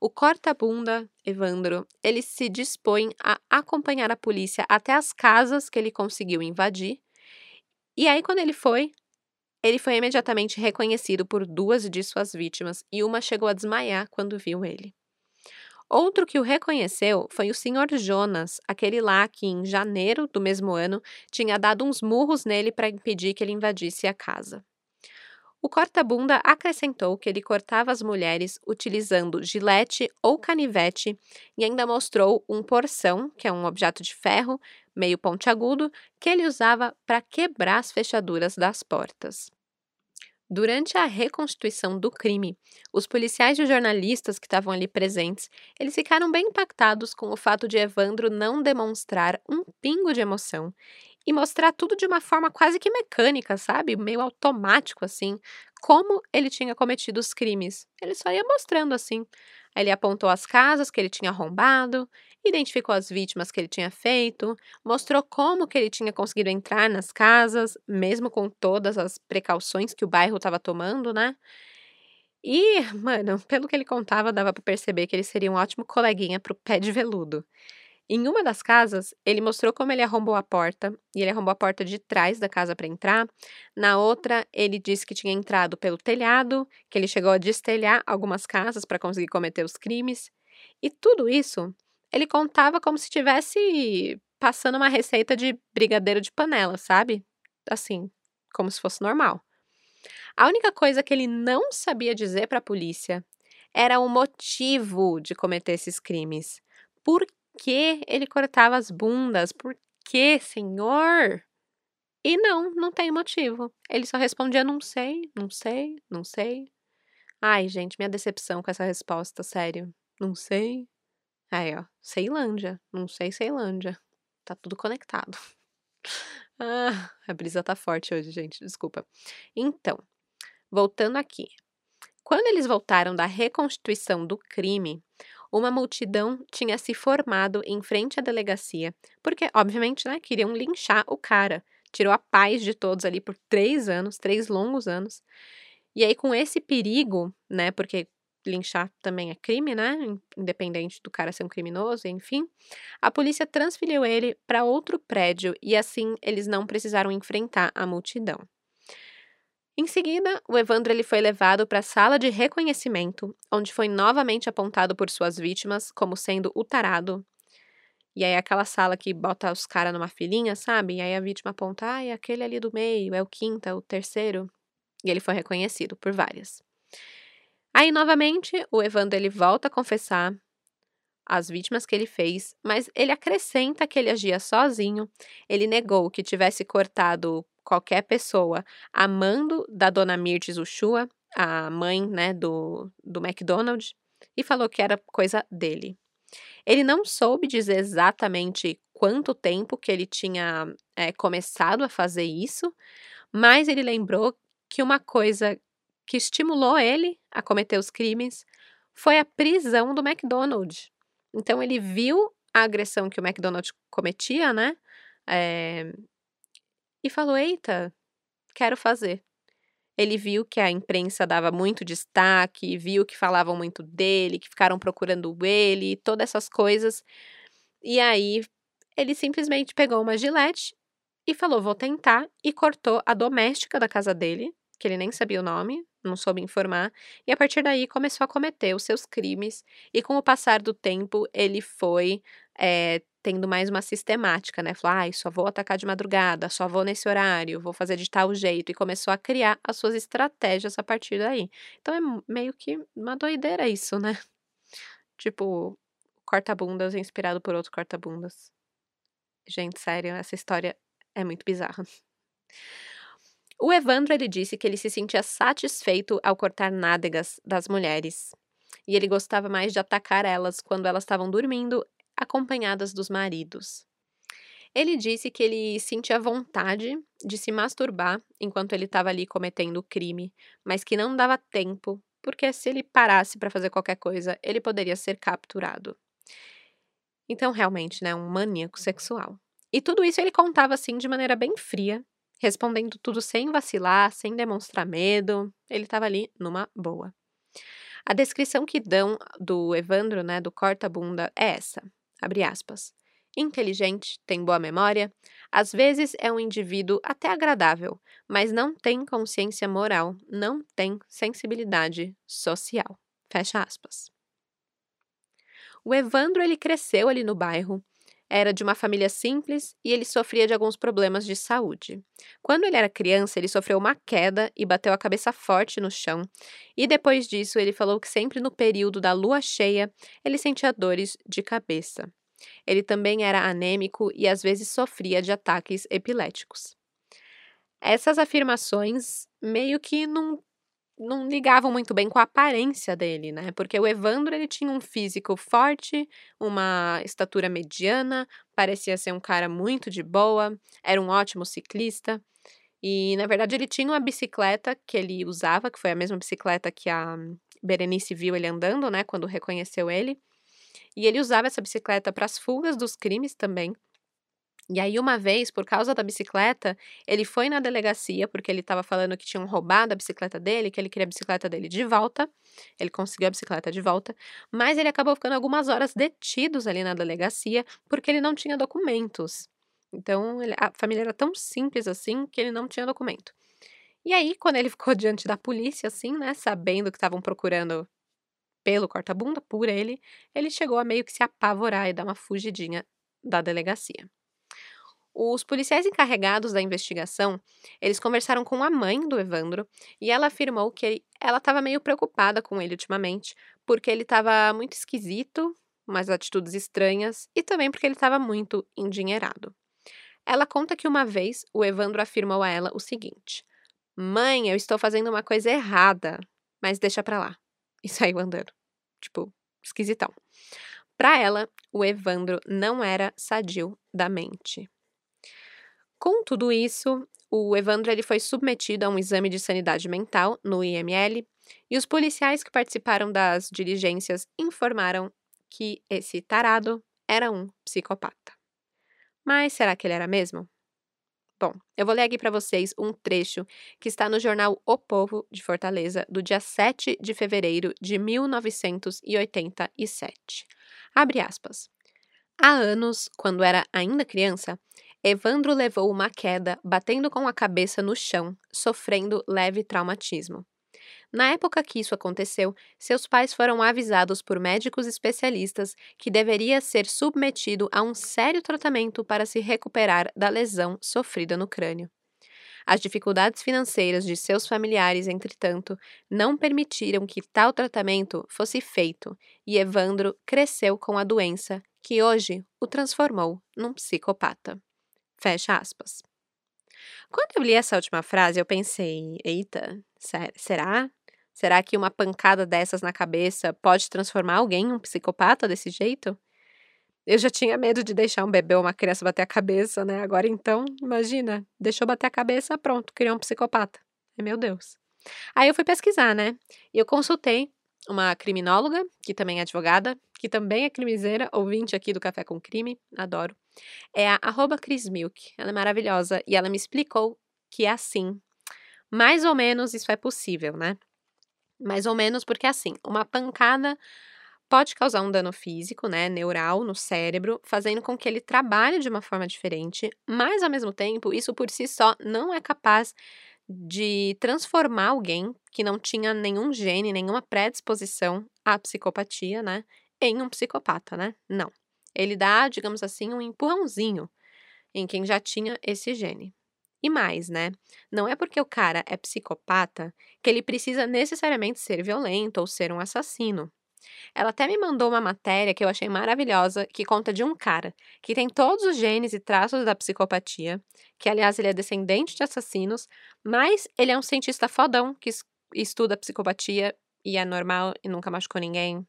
o corta-bunda Evandro, ele se dispõe a acompanhar a polícia até as casas que ele conseguiu invadir. E aí quando ele foi, ele foi imediatamente reconhecido por duas de suas vítimas e uma chegou a desmaiar quando viu ele. Outro que o reconheceu foi o Sr. Jonas, aquele lá que, em janeiro do mesmo ano, tinha dado uns murros nele para impedir que ele invadisse a casa. O corta-bunda acrescentou que ele cortava as mulheres utilizando gilete ou canivete e ainda mostrou um porção, que é um objeto de ferro meio pontiagudo, que ele usava para quebrar as fechaduras das portas. Durante a reconstituição do crime, os policiais e os jornalistas que estavam ali presentes, eles ficaram bem impactados com o fato de Evandro não demonstrar um pingo de emoção e mostrar tudo de uma forma quase que mecânica, sabe? Meio automático assim, como ele tinha cometido os crimes. Ele só ia mostrando assim. Ele apontou as casas que ele tinha arrombado, identificou as vítimas que ele tinha feito, mostrou como que ele tinha conseguido entrar nas casas, mesmo com todas as precauções que o bairro estava tomando, né? E, mano, pelo que ele contava, dava para perceber que ele seria um ótimo coleguinha pro pé de veludo. Em uma das casas, ele mostrou como ele arrombou a porta, e ele arrombou a porta de trás da casa para entrar. Na outra, ele disse que tinha entrado pelo telhado, que ele chegou a destelhar algumas casas para conseguir cometer os crimes. E tudo isso, ele contava como se estivesse passando uma receita de brigadeiro de panela, sabe? Assim, como se fosse normal. A única coisa que ele não sabia dizer para a polícia era o motivo de cometer esses crimes. Por que ele cortava as bundas? Por que, senhor? E não, não tem motivo. Ele só respondia: não sei, não sei, não sei. Ai, gente, minha decepção com essa resposta, sério. Não sei. Aí, ó, Ceilândia. Não sei Ceilândia. Tá tudo conectado. Ah, a brisa tá forte hoje, gente, desculpa. Então, voltando aqui. Quando eles voltaram da reconstituição do crime, uma multidão tinha se formado em frente à delegacia, porque, obviamente, né, queriam linchar o cara. Tirou a paz de todos ali por três anos, três longos anos. E aí, com esse perigo, né, porque linchar também é crime, né, independente do cara ser um criminoso, enfim, a polícia transferiu ele para outro prédio e assim eles não precisaram enfrentar a multidão. Em seguida, o Evandro ele foi levado para a sala de reconhecimento, onde foi novamente apontado por suas vítimas como sendo o tarado. E aí aquela sala que bota os caras numa filinha, sabe? E aí a vítima aponta, ah, é aquele ali do meio, é o quinto, é o terceiro. E ele foi reconhecido por várias. Aí, novamente, o Evandro ele volta a confessar as vítimas que ele fez, mas ele acrescenta que ele agia sozinho. Ele negou que tivesse cortado qualquer pessoa amando da dona Mirtes Ushua, a mãe né, do, do McDonald, e falou que era coisa dele. Ele não soube dizer exatamente quanto tempo que ele tinha é, começado a fazer isso, mas ele lembrou que uma coisa que estimulou ele a cometer os crimes foi a prisão do McDonald. Então ele viu a agressão que o McDonald cometia, né? É, e falou: Eita, quero fazer. Ele viu que a imprensa dava muito destaque, viu que falavam muito dele, que ficaram procurando ele, todas essas coisas. E aí ele simplesmente pegou uma gilete e falou: Vou tentar, e cortou a doméstica da casa dele, que ele nem sabia o nome, não soube informar, e a partir daí começou a cometer os seus crimes, e com o passar do tempo ele foi é, tendo mais uma sistemática, né? Falou, ah, só vou atacar de madrugada, só vou nesse horário, vou fazer de tal jeito, e começou a criar as suas estratégias a partir daí. Então é meio que uma doideira isso, né? Tipo, corta-bundas inspirado por outro corta-bundas. Gente, sério, essa história é muito bizarra. O Evandro ele disse que ele se sentia satisfeito ao cortar nádegas das mulheres. E ele gostava mais de atacar elas quando elas estavam dormindo, acompanhadas dos maridos. Ele disse que ele sentia vontade de se masturbar enquanto ele estava ali cometendo o crime, mas que não dava tempo, porque se ele parasse para fazer qualquer coisa, ele poderia ser capturado. Então, realmente, né, um maníaco sexual. E tudo isso ele contava assim de maneira bem fria, respondendo tudo sem vacilar, sem demonstrar medo. Ele estava ali numa boa. A descrição que dão do Evandro, né, do corta-bunda, é essa: abre aspas. Inteligente, tem boa memória, às vezes é um indivíduo até agradável, mas não tem consciência moral, não tem sensibilidade social. Fecha aspas. O Evandro ele cresceu ali no bairro, era de uma família simples e ele sofria de alguns problemas de saúde. Quando ele era criança, ele sofreu uma queda e bateu a cabeça forte no chão. E depois disso, ele falou que sempre no período da lua cheia, ele sentia dores de cabeça. Ele também era anêmico e às vezes sofria de ataques epiléticos. Essas afirmações meio que não não ligavam muito bem com a aparência dele, né? Porque o Evandro ele tinha um físico forte, uma estatura mediana, parecia ser um cara muito de boa, era um ótimo ciclista. E na verdade ele tinha uma bicicleta que ele usava, que foi a mesma bicicleta que a Berenice viu ele andando, né, quando reconheceu ele. E ele usava essa bicicleta para as fugas dos crimes também. E aí, uma vez, por causa da bicicleta, ele foi na delegacia, porque ele estava falando que tinham roubado a bicicleta dele, que ele queria a bicicleta dele de volta. Ele conseguiu a bicicleta de volta, mas ele acabou ficando algumas horas detidos ali na delegacia, porque ele não tinha documentos. Então, ele, a família era tão simples assim que ele não tinha documento. E aí, quando ele ficou diante da polícia, assim, né, sabendo que estavam procurando pelo corta-bunda, por ele, ele chegou a meio que se apavorar e dar uma fugidinha da delegacia. Os policiais encarregados da investigação, eles conversaram com a mãe do Evandro e ela afirmou que ela estava meio preocupada com ele ultimamente, porque ele estava muito esquisito, umas atitudes estranhas e também porque ele estava muito endinheirado. Ela conta que uma vez o Evandro afirmou a ela o seguinte: Mãe, eu estou fazendo uma coisa errada, mas deixa pra lá. E saiu andando. Tipo, esquisitão. Para ela, o Evandro não era sadio da mente. Com tudo isso, o Evandro ele foi submetido a um exame de sanidade mental no IML e os policiais que participaram das diligências informaram que esse tarado era um psicopata. Mas será que ele era mesmo? Bom, eu vou ler aqui para vocês um trecho que está no jornal O Povo de Fortaleza, do dia 7 de fevereiro de 1987. Abre aspas. Há anos, quando era ainda criança, Evandro levou uma queda, batendo com a cabeça no chão, sofrendo leve traumatismo. Na época que isso aconteceu, seus pais foram avisados por médicos especialistas que deveria ser submetido a um sério tratamento para se recuperar da lesão sofrida no crânio. As dificuldades financeiras de seus familiares, entretanto, não permitiram que tal tratamento fosse feito e Evandro cresceu com a doença que hoje o transformou num psicopata. Fecha aspas. Quando eu li essa última frase, eu pensei: eita, será? Será que uma pancada dessas na cabeça pode transformar alguém em um psicopata desse jeito? Eu já tinha medo de deixar um bebê ou uma criança bater a cabeça, né? Agora então, imagina, deixou bater a cabeça, pronto, criou um psicopata. Meu Deus. Aí eu fui pesquisar, né? E eu consultei uma criminóloga, que também é advogada, que também é crimiseira, ouvinte aqui do Café com Crime, adoro. É a arroba Milk. Ela é maravilhosa e ela me explicou que é assim. Mais ou menos isso é possível, né? Mais ou menos porque é assim, uma pancada pode causar um dano físico, né, neural no cérebro, fazendo com que ele trabalhe de uma forma diferente, mas ao mesmo tempo, isso por si só não é capaz de transformar alguém que não tinha nenhum gene, nenhuma predisposição à psicopatia, né, em um psicopata, né? Não. Ele dá, digamos assim, um empurrãozinho em quem já tinha esse gene. E mais, né? Não é porque o cara é psicopata que ele precisa necessariamente ser violento ou ser um assassino. Ela até me mandou uma matéria que eu achei maravilhosa, que conta de um cara que tem todos os genes e traços da psicopatia, que aliás ele é descendente de assassinos, mas ele é um cientista fodão que estuda psicopatia e é normal e nunca machucou ninguém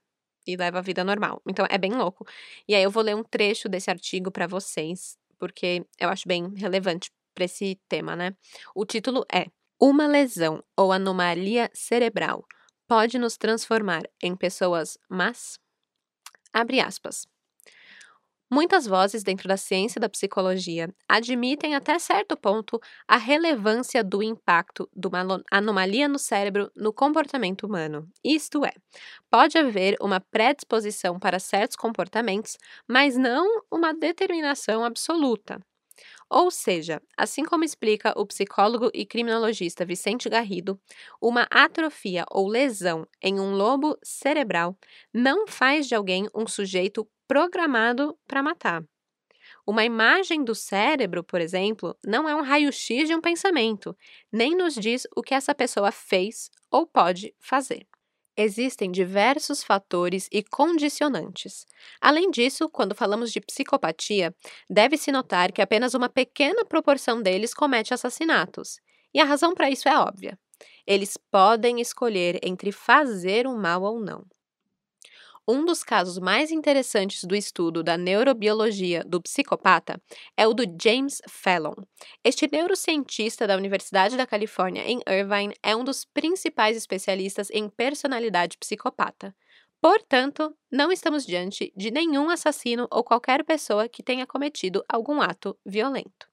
e leva a vida normal. Então é bem louco. E aí eu vou ler um trecho desse artigo para vocês, porque eu acho bem relevante para esse tema, né? O título é Uma lesão ou anomalia cerebral pode nos transformar em pessoas más? Abre aspas. Muitas vozes dentro da ciência da psicologia admitem até certo ponto a relevância do impacto de uma anomalia no cérebro no comportamento humano. Isto é, pode haver uma predisposição para certos comportamentos, mas não uma determinação absoluta. Ou seja, assim como explica o psicólogo e criminologista Vicente Garrido, uma atrofia ou lesão em um lobo cerebral não faz de alguém um sujeito programado para matar. Uma imagem do cérebro, por exemplo, não é um raio-x de um pensamento, nem nos diz o que essa pessoa fez ou pode fazer. Existem diversos fatores e condicionantes. Além disso, quando falamos de psicopatia, deve-se notar que apenas uma pequena proporção deles comete assassinatos. E a razão para isso é óbvia. Eles podem escolher entre fazer o mal ou não. Um dos casos mais interessantes do estudo da neurobiologia do psicopata é o do James Fallon. Este neurocientista da Universidade da Califórnia em Irvine é um dos principais especialistas em personalidade psicopata. Portanto, não estamos diante de nenhum assassino ou qualquer pessoa que tenha cometido algum ato violento.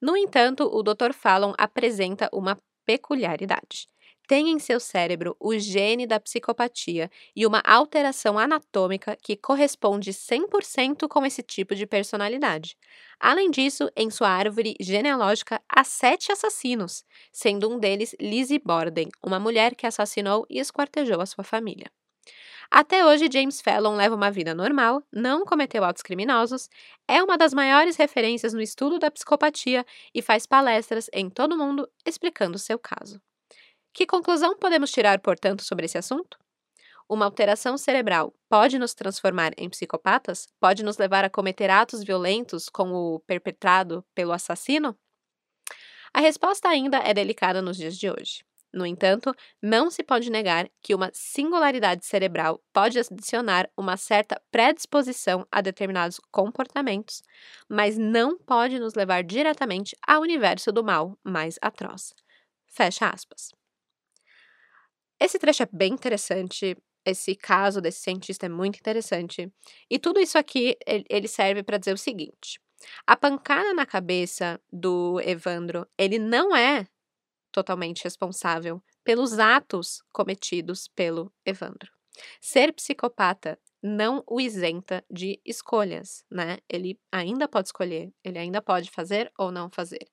No entanto, o Dr. Fallon apresenta uma peculiaridade tem em seu cérebro o gene da psicopatia e uma alteração anatômica que corresponde 100% com esse tipo de personalidade. Além disso, em sua árvore genealógica há sete assassinos, sendo um deles Lizzie Borden, uma mulher que assassinou e esquartejou a sua família. Até hoje, James Fallon leva uma vida normal, não cometeu atos criminosos, é uma das maiores referências no estudo da psicopatia e faz palestras em todo o mundo explicando seu caso. Que conclusão podemos tirar, portanto, sobre esse assunto? Uma alteração cerebral pode nos transformar em psicopatas? Pode nos levar a cometer atos violentos como o perpetrado pelo assassino? A resposta ainda é delicada nos dias de hoje. No entanto, não se pode negar que uma singularidade cerebral pode adicionar uma certa predisposição a determinados comportamentos, mas não pode nos levar diretamente ao universo do mal mais atroz. Fecha aspas. Esse trecho é bem interessante. Esse caso desse cientista é muito interessante. E tudo isso aqui ele serve para dizer o seguinte: a pancada na cabeça do Evandro, ele não é totalmente responsável pelos atos cometidos pelo Evandro. Ser psicopata não o isenta de escolhas, né? Ele ainda pode escolher, ele ainda pode fazer ou não fazer.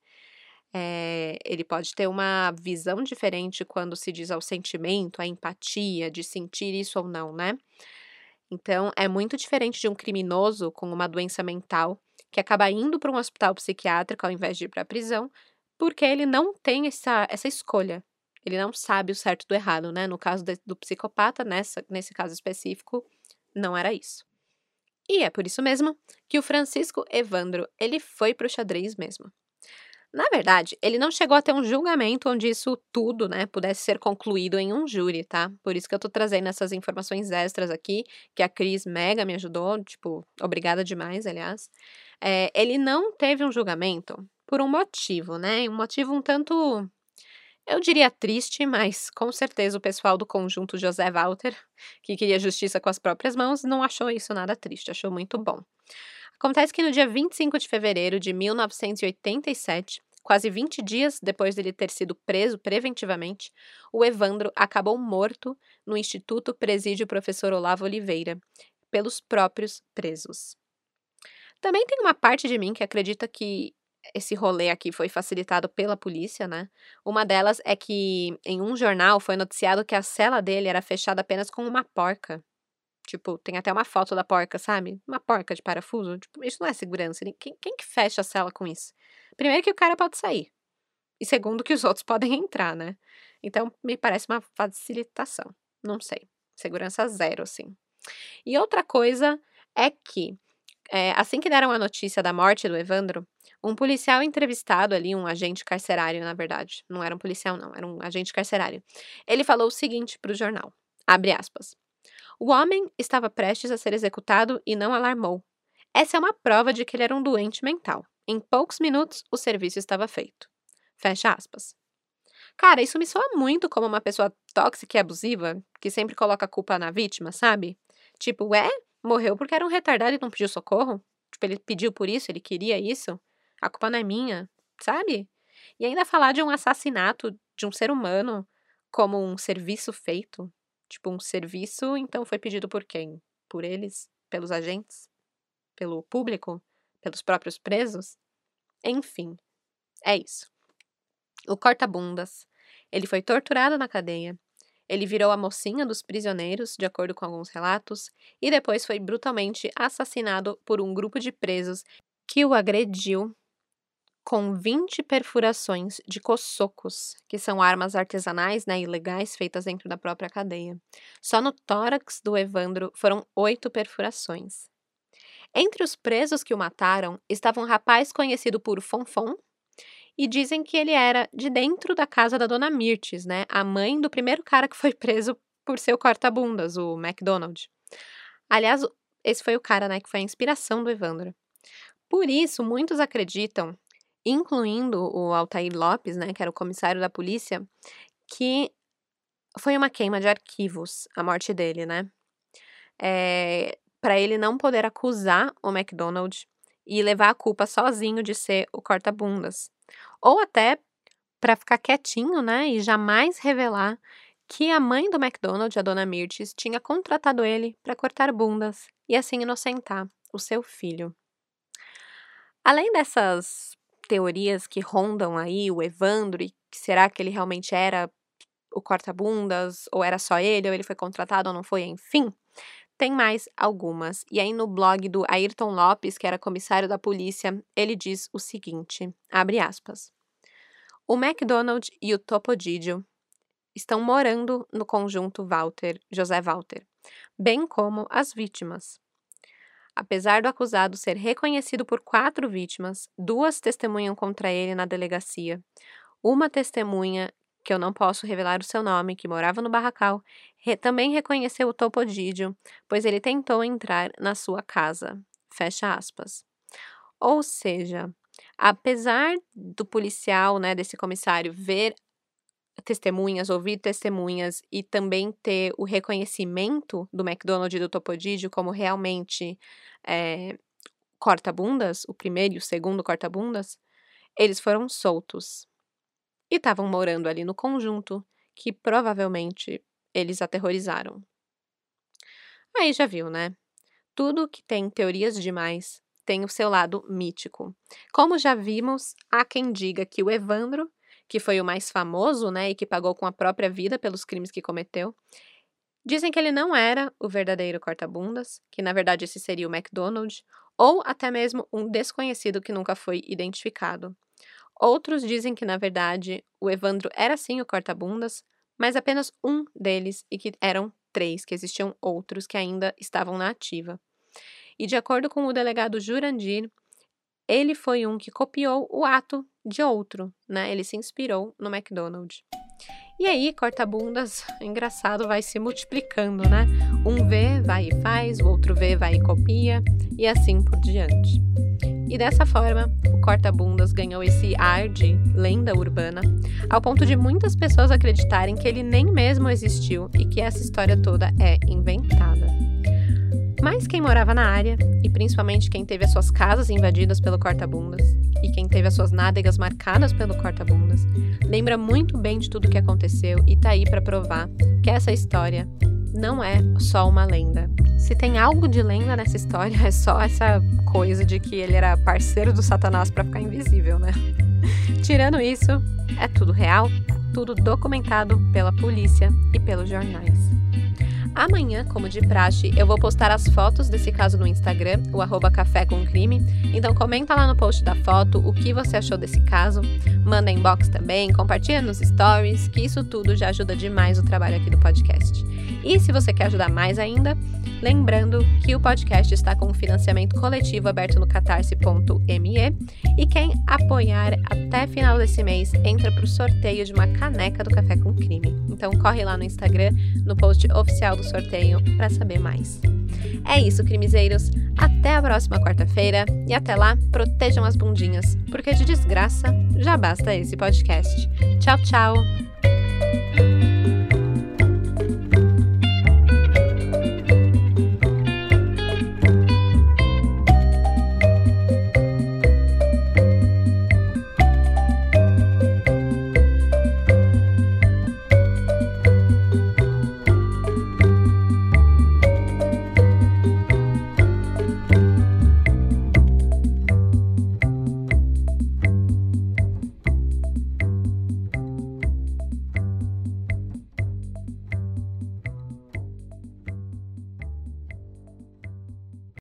É, ele pode ter uma visão diferente quando se diz ao sentimento, à empatia, de sentir isso ou não, né? Então, é muito diferente de um criminoso com uma doença mental que acaba indo para um hospital psiquiátrico ao invés de ir para a prisão, porque ele não tem essa, essa escolha. Ele não sabe o certo do errado, né? No caso de, do psicopata, nessa, nesse caso específico, não era isso. E é por isso mesmo que o Francisco Evandro, ele foi para o xadrez mesmo. Na verdade, ele não chegou a ter um julgamento onde isso tudo, né, pudesse ser concluído em um júri, tá? Por isso que eu tô trazendo essas informações extras aqui, que a Cris Mega me ajudou, tipo, obrigada demais, aliás. É, ele não teve um julgamento por um motivo, né? Um motivo um tanto, eu diria triste, mas com certeza o pessoal do conjunto José Walter, que queria justiça com as próprias mãos, não achou isso nada triste, achou muito bom. Acontece que no dia 25 de fevereiro de 1987, quase 20 dias depois dele ter sido preso preventivamente, o Evandro acabou morto no Instituto Presídio Professor Olavo Oliveira, pelos próprios presos. Também tem uma parte de mim que acredita que esse rolê aqui foi facilitado pela polícia, né? Uma delas é que em um jornal foi noticiado que a cela dele era fechada apenas com uma porca. Tipo, tem até uma foto da porca, sabe? Uma porca de parafuso. Tipo, isso não é segurança. Quem, quem que fecha a cela com isso? Primeiro que o cara pode sair. E segundo que os outros podem entrar, né? Então, me parece uma facilitação. Não sei. Segurança zero, assim. E outra coisa é que, é, assim que deram a notícia da morte do Evandro, um policial entrevistado ali, um agente carcerário, na verdade. Não era um policial, não, era um agente carcerário. Ele falou o seguinte para o jornal: abre aspas. O homem estava prestes a ser executado e não alarmou. Essa é uma prova de que ele era um doente mental. Em poucos minutos, o serviço estava feito. Fecha aspas. Cara, isso me soa muito como uma pessoa tóxica e abusiva, que sempre coloca a culpa na vítima, sabe? Tipo, é, morreu porque era um retardado e não pediu socorro. Tipo, ele pediu por isso, ele queria isso. A culpa não é minha, sabe? E ainda falar de um assassinato de um ser humano como um serviço feito. Tipo, um serviço, então foi pedido por quem? Por eles? Pelos agentes? Pelo público? Pelos próprios presos? Enfim, é isso. O corta-bundas. Ele foi torturado na cadeia. Ele virou a mocinha dos prisioneiros, de acordo com alguns relatos, e depois foi brutalmente assassinado por um grupo de presos que o agrediu com 20 perfurações de cossocos, que são armas artesanais né, ilegais feitas dentro da própria cadeia. Só no tórax do Evandro foram oito perfurações. Entre os presos que o mataram estava um rapaz conhecido por Fonfon, e dizem que ele era de dentro da casa da dona Mirtes, né? A mãe do primeiro cara que foi preso por seu corta-bundas, o McDonald. Aliás, esse foi o cara, né, que foi a inspiração do Evandro. Por isso, muitos acreditam incluindo o Altair Lopes, né, que era o comissário da polícia, que foi uma queima de arquivos a morte dele, né? É, eh, para ele não poder acusar o McDonald e levar a culpa sozinho de ser o corta-bundas. Ou até para ficar quietinho, né, e jamais revelar que a mãe do McDonald, a dona Mirtes, tinha contratado ele para cortar bundas e assim inocentar o seu filho. Além dessas teorias que rondam aí o Evandro e será que ele realmente era o corta-bundas ou era só ele ou ele foi contratado ou não foi, enfim. Tem mais algumas. E aí no blog do Ayrton Lopes, que era comissário da polícia, ele diz o seguinte, abre aspas. O McDonald e o Topodidio estão morando no conjunto Walter, José Walter, bem como as vítimas. Apesar do acusado ser reconhecido por quatro vítimas, duas testemunham contra ele na delegacia. Uma testemunha, que eu não posso revelar o seu nome, que morava no barracal, re também reconheceu o Topodídio, pois ele tentou entrar na sua casa. Fecha aspas. Ou seja, apesar do policial, né, desse comissário, ver testemunhas, ouvir testemunhas e também ter o reconhecimento do McDonald's e do Topodídio como realmente é, corta-bundas, o primeiro e o segundo corta-bundas, eles foram soltos. E estavam morando ali no conjunto que provavelmente eles aterrorizaram. Aí já viu, né? Tudo que tem teorias demais tem o seu lado mítico. Como já vimos, há quem diga que o Evandro que foi o mais famoso, né, e que pagou com a própria vida pelos crimes que cometeu. Dizem que ele não era o verdadeiro corta-bundas, que na verdade esse seria o McDonald, ou até mesmo um desconhecido que nunca foi identificado. Outros dizem que na verdade o Evandro era sim o corta-bundas, mas apenas um deles e que eram três, que existiam outros que ainda estavam na ativa. E de acordo com o delegado Jurandir, ele foi um que copiou o ato de outro, né? Ele se inspirou no McDonald's. E aí, corta-bundas, engraçado, vai se multiplicando, né? Um vê, vai e faz, o outro vê, vai e copia, e assim por diante. E dessa forma, o corta-bundas ganhou esse ar de lenda urbana, ao ponto de muitas pessoas acreditarem que ele nem mesmo existiu e que essa história toda é inventada. Mas quem morava na área, e principalmente quem teve as suas casas invadidas pelo corta-bundas, e quem teve as suas nádegas marcadas pelo corta-bundas, lembra muito bem de tudo o que aconteceu e tá aí para provar que essa história não é só uma lenda. Se tem algo de lenda nessa história, é só essa coisa de que ele era parceiro do Satanás para ficar invisível, né? Tirando isso, é tudo real, tudo documentado pela polícia e pelos jornais. Amanhã, como de praxe, eu vou postar as fotos desse caso no Instagram, o arroba café com crime. Então comenta lá no post da foto o que você achou desse caso. Manda inbox também, compartilha nos stories, que isso tudo já ajuda demais o trabalho aqui do podcast. E se você quer ajudar mais ainda, lembrando que o podcast está com um financiamento coletivo aberto no catarse.me e quem apoiar até final desse mês entra para o sorteio de uma caneca do Café com Crime. Então corre lá no Instagram, no post oficial do sorteio, para saber mais. É isso, crimezeiros. Até a próxima quarta-feira e até lá, protejam as bundinhas, porque de desgraça já basta esse podcast. Tchau, tchau!